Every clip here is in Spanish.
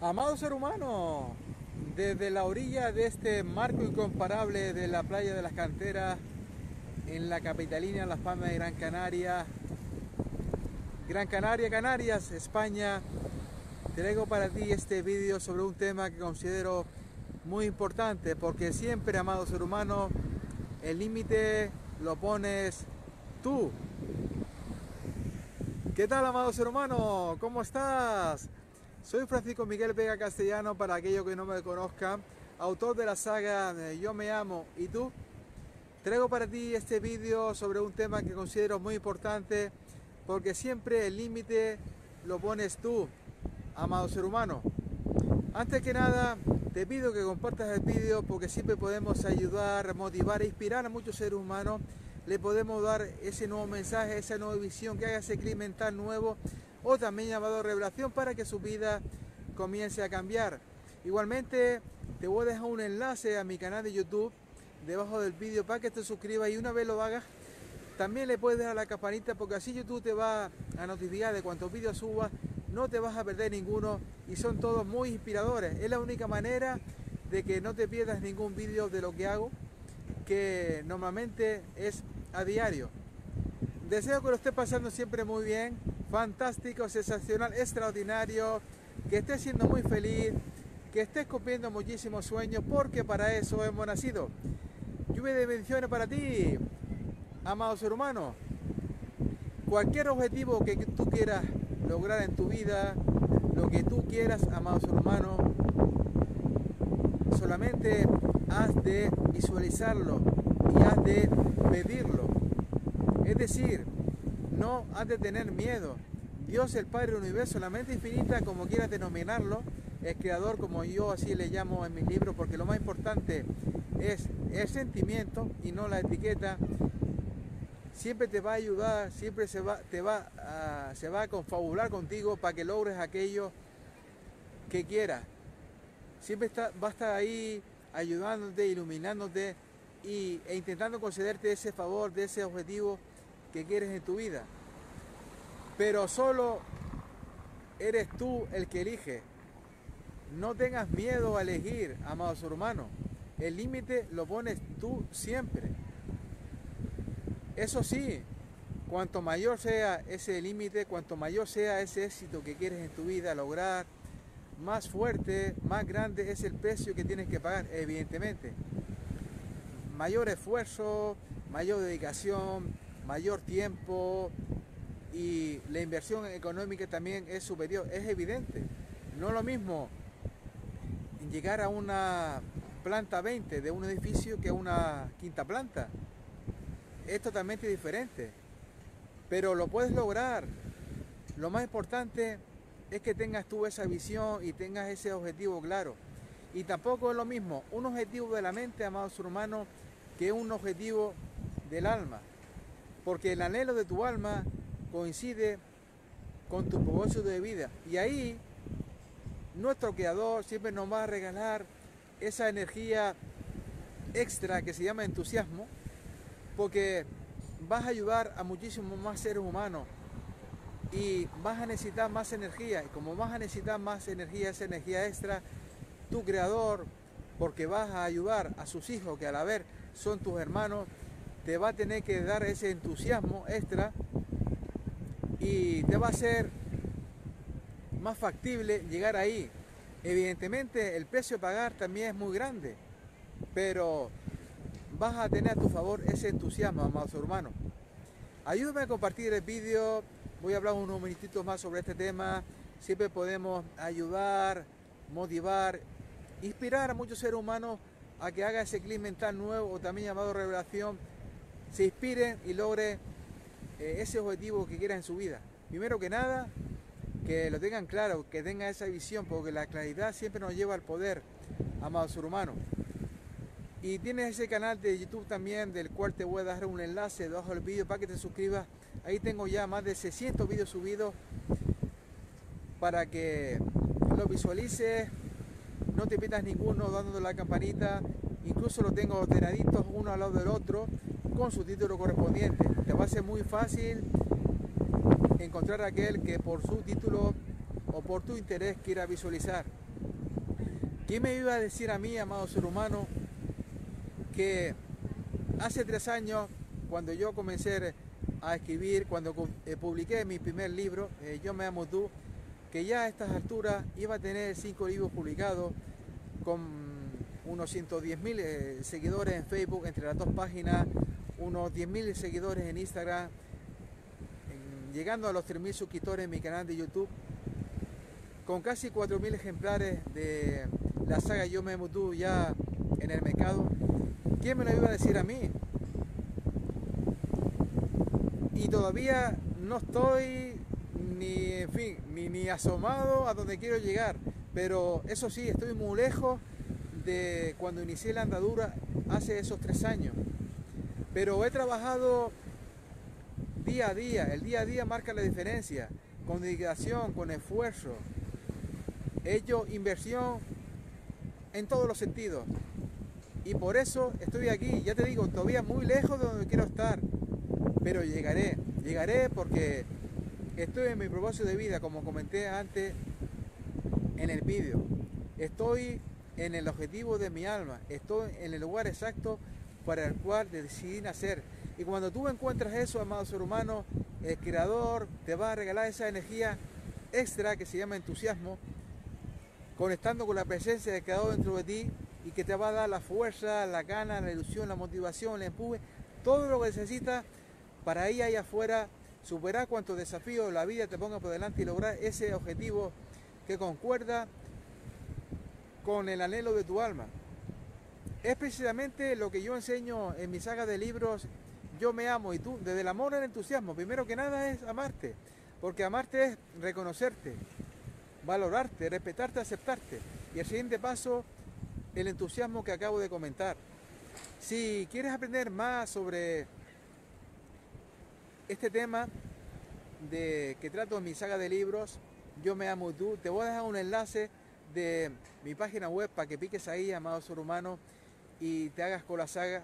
Amado ser humano, desde la orilla de este marco incomparable de la playa de las canteras, en la capitalina Las Palmas de Gran Canaria, Gran Canaria, Canarias, España, traigo para ti este vídeo sobre un tema que considero muy importante porque siempre, amado ser humano, el límite lo pones tú. ¿Qué tal, amado ser humano? ¿Cómo estás? Soy Francisco Miguel Vega Castellano, para aquellos que no me conozcan, autor de la saga Yo me amo y tú. Traigo para ti este vídeo sobre un tema que considero muy importante porque siempre el límite lo pones tú, amado ser humano. Antes que nada, te pido que compartas el vídeo porque siempre podemos ayudar, motivar e inspirar a muchos seres humanos. Le podemos dar ese nuevo mensaje, esa nueva visión, que haga ese clima mental nuevo o también llamado revelación para que su vida comience a cambiar. Igualmente te voy a dejar un enlace a mi canal de YouTube debajo del vídeo para que te suscribas y una vez lo hagas también le puedes dar a la campanita porque así YouTube te va a notificar de cuántos vídeos subas, no te vas a perder ninguno y son todos muy inspiradores. Es la única manera de que no te pierdas ningún vídeo de lo que hago, que normalmente es a diario. Deseo que lo estés pasando siempre muy bien, fantástico, sensacional, extraordinario, que estés siendo muy feliz, que estés cumpliendo muchísimos sueños, porque para eso hemos nacido. Lluvia de bendiciones para ti, amado ser humano. Cualquier objetivo que tú quieras lograr en tu vida, lo que tú quieras, amado ser humano, solamente has de visualizarlo y has de pedirlo. Es decir, no has de tener miedo. Dios, el Padre del Universo, la mente infinita, como quieras denominarlo, el creador, como yo así le llamo en mis libros, porque lo más importante es el sentimiento y no la etiqueta. Siempre te va a ayudar, siempre se va, te va a, se va a confabular contigo para que logres aquello que quieras. Siempre está, va a estar ahí ayudándote, iluminándote y, e intentando concederte ese favor, de ese objetivo que quieres en tu vida. Pero solo eres tú el que elige. No tengas miedo a elegir, amado su hermano. El límite lo pones tú siempre. Eso sí, cuanto mayor sea ese límite, cuanto mayor sea ese éxito que quieres en tu vida lograr, más fuerte, más grande es el precio que tienes que pagar, evidentemente. Mayor esfuerzo, mayor dedicación, mayor tiempo y la inversión económica también es superior, es evidente. No es lo mismo llegar a una planta 20 de un edificio que a una quinta planta. Es totalmente diferente, pero lo puedes lograr. Lo más importante es que tengas tú esa visión y tengas ese objetivo claro. Y tampoco es lo mismo un objetivo de la mente, amado ser humano, que un objetivo del alma porque el anhelo de tu alma coincide con tu propósito de vida. Y ahí nuestro Creador siempre nos va a regalar esa energía extra que se llama entusiasmo, porque vas a ayudar a muchísimos más seres humanos y vas a necesitar más energía. Y como vas a necesitar más energía, esa energía extra, tu creador, porque vas a ayudar a sus hijos que a la vez son tus hermanos, te va a tener que dar ese entusiasmo extra y te va a ser más factible llegar ahí. Evidentemente el precio a pagar también es muy grande, pero vas a tener a tu favor ese entusiasmo, amados hermanos. Ayúdame a compartir el vídeo, voy a hablar unos minutitos más sobre este tema. Siempre podemos ayudar, motivar, inspirar a muchos seres humanos a que haga ese clima mental nuevo o también llamado revelación se inspiren y logren ese objetivo que quieran en su vida. Primero que nada, que lo tengan claro, que tengan esa visión, porque la claridad siempre nos lleva al poder, amado ser humano. Y tienes ese canal de YouTube también, del cual te voy a dar un enlace debajo del vídeo para que te suscribas. Ahí tengo ya más de 600 vídeos subidos para que lo visualices, no te pidas ninguno dando la campanita, incluso lo tengo ordenaditos uno al lado del otro con su título correspondiente. Te va a ser muy fácil encontrar aquel que por su título o por tu interés quiera visualizar. ¿Quién me iba a decir a mí, amado ser humano, que hace tres años, cuando yo comencé a escribir, cuando eh, publiqué mi primer libro, eh, Yo me amo tú, que ya a estas alturas iba a tener cinco libros publicados con unos 110 mil eh, seguidores en Facebook entre las dos páginas, unos 10 mil seguidores en Instagram, llegando a los 3 mil suscriptores en mi canal de YouTube, con casi 4 mil ejemplares de la saga Yo me tú ya en el mercado. ¿Quién me lo iba a decir a mí? Y todavía no estoy ni, en fin, ni, ni asomado a donde quiero llegar. Pero eso sí, estoy muy lejos de cuando inicié la andadura hace esos tres años. Pero he trabajado día a día, el día a día marca la diferencia, con dedicación, con esfuerzo. He inversión en todos los sentidos. Y por eso estoy aquí, ya te digo, todavía muy lejos de donde quiero estar. Pero llegaré, llegaré porque estoy en mi propósito de vida, como comenté antes en el vídeo. Estoy en el objetivo de mi alma, estoy en el lugar exacto para el cual decidí nacer. Y cuando tú encuentras eso, amado ser humano, el Creador te va a regalar esa energía extra que se llama entusiasmo, conectando con la presencia del Creador dentro de ti y que te va a dar la fuerza, la gana, la ilusión, la motivación, el empuje, todo lo que necesitas para ir allá afuera, superar cuantos desafíos la vida te ponga por delante y lograr ese objetivo que concuerda con el anhelo de tu alma. Es precisamente lo que yo enseño en mi saga de libros Yo me amo y tú, desde el amor al entusiasmo. Primero que nada es amarte, porque amarte es reconocerte, valorarte, respetarte, aceptarte. Y el siguiente paso, el entusiasmo que acabo de comentar. Si quieres aprender más sobre este tema de que trato en mi saga de libros, Yo me amo y tú, te voy a dejar un enlace de mi página web para que piques ahí, amado ser humano, y te hagas con la saga,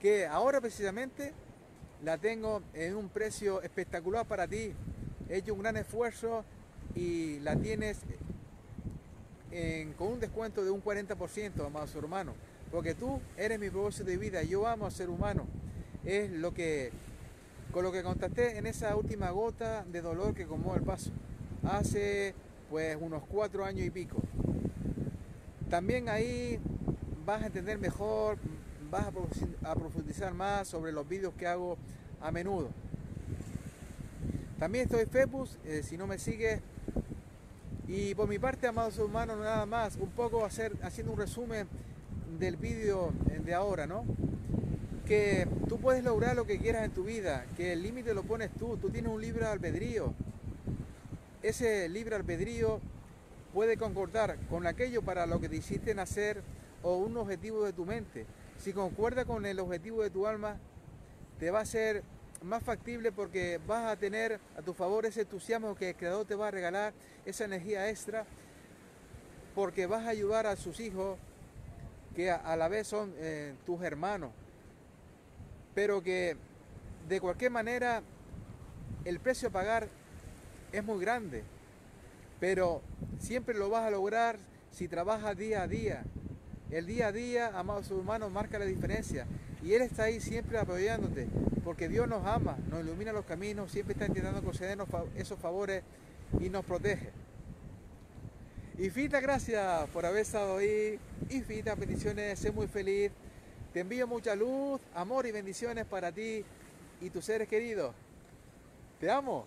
que ahora precisamente la tengo en un precio espectacular para ti. He hecho un gran esfuerzo y la tienes con un descuento de un 40%, amado ser humano, porque tú eres mi propósito de vida, yo amo a ser humano. Es lo que, con lo que contacté en esa última gota de dolor que comó el paso, hace pues unos cuatro años y pico. También ahí vas a entender mejor, vas a profundizar más sobre los vídeos que hago a menudo. También estoy en Facebook, eh, si no me sigues. Y por mi parte, amados humanos, nada más, un poco hacer, haciendo un resumen del vídeo de ahora, ¿no? Que tú puedes lograr lo que quieras en tu vida, que el límite lo pones tú, tú tienes un libre albedrío. Ese libre albedrío puede concordar con aquello para lo que te hiciste nacer o un objetivo de tu mente. Si concuerda con el objetivo de tu alma, te va a ser más factible porque vas a tener a tu favor ese entusiasmo que el Creador te va a regalar, esa energía extra, porque vas a ayudar a sus hijos que a, la vez son eh, tus hermanos, pero que de cualquier manera el precio a pagar es muy grande, pero siempre lo vas a lograr si trabajas día a día, el día a día, amados hermanos, marca la diferencia. Y Él está ahí siempre apoyándote, porque Dios nos ama, nos ilumina los caminos, siempre está intentando concedernos esos favores y nos protege. Infinita gracias por haber estado ahí. Infinitas bendiciones, sé muy feliz. Te envío mucha luz, amor y bendiciones para ti y tus seres queridos. Te amo.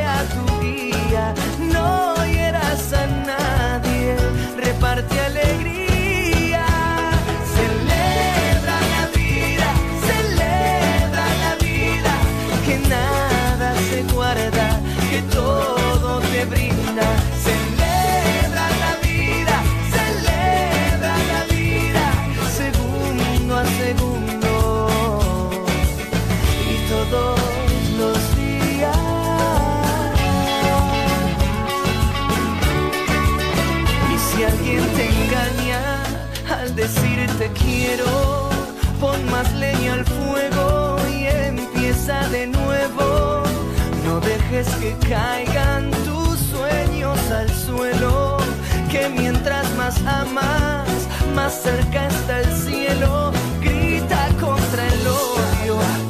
Si alguien te engaña al decir te quiero, pon más leña al fuego y empieza de nuevo. No dejes que caigan tus sueños al suelo, que mientras más amas, más cerca está el cielo. Grita contra el odio.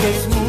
que es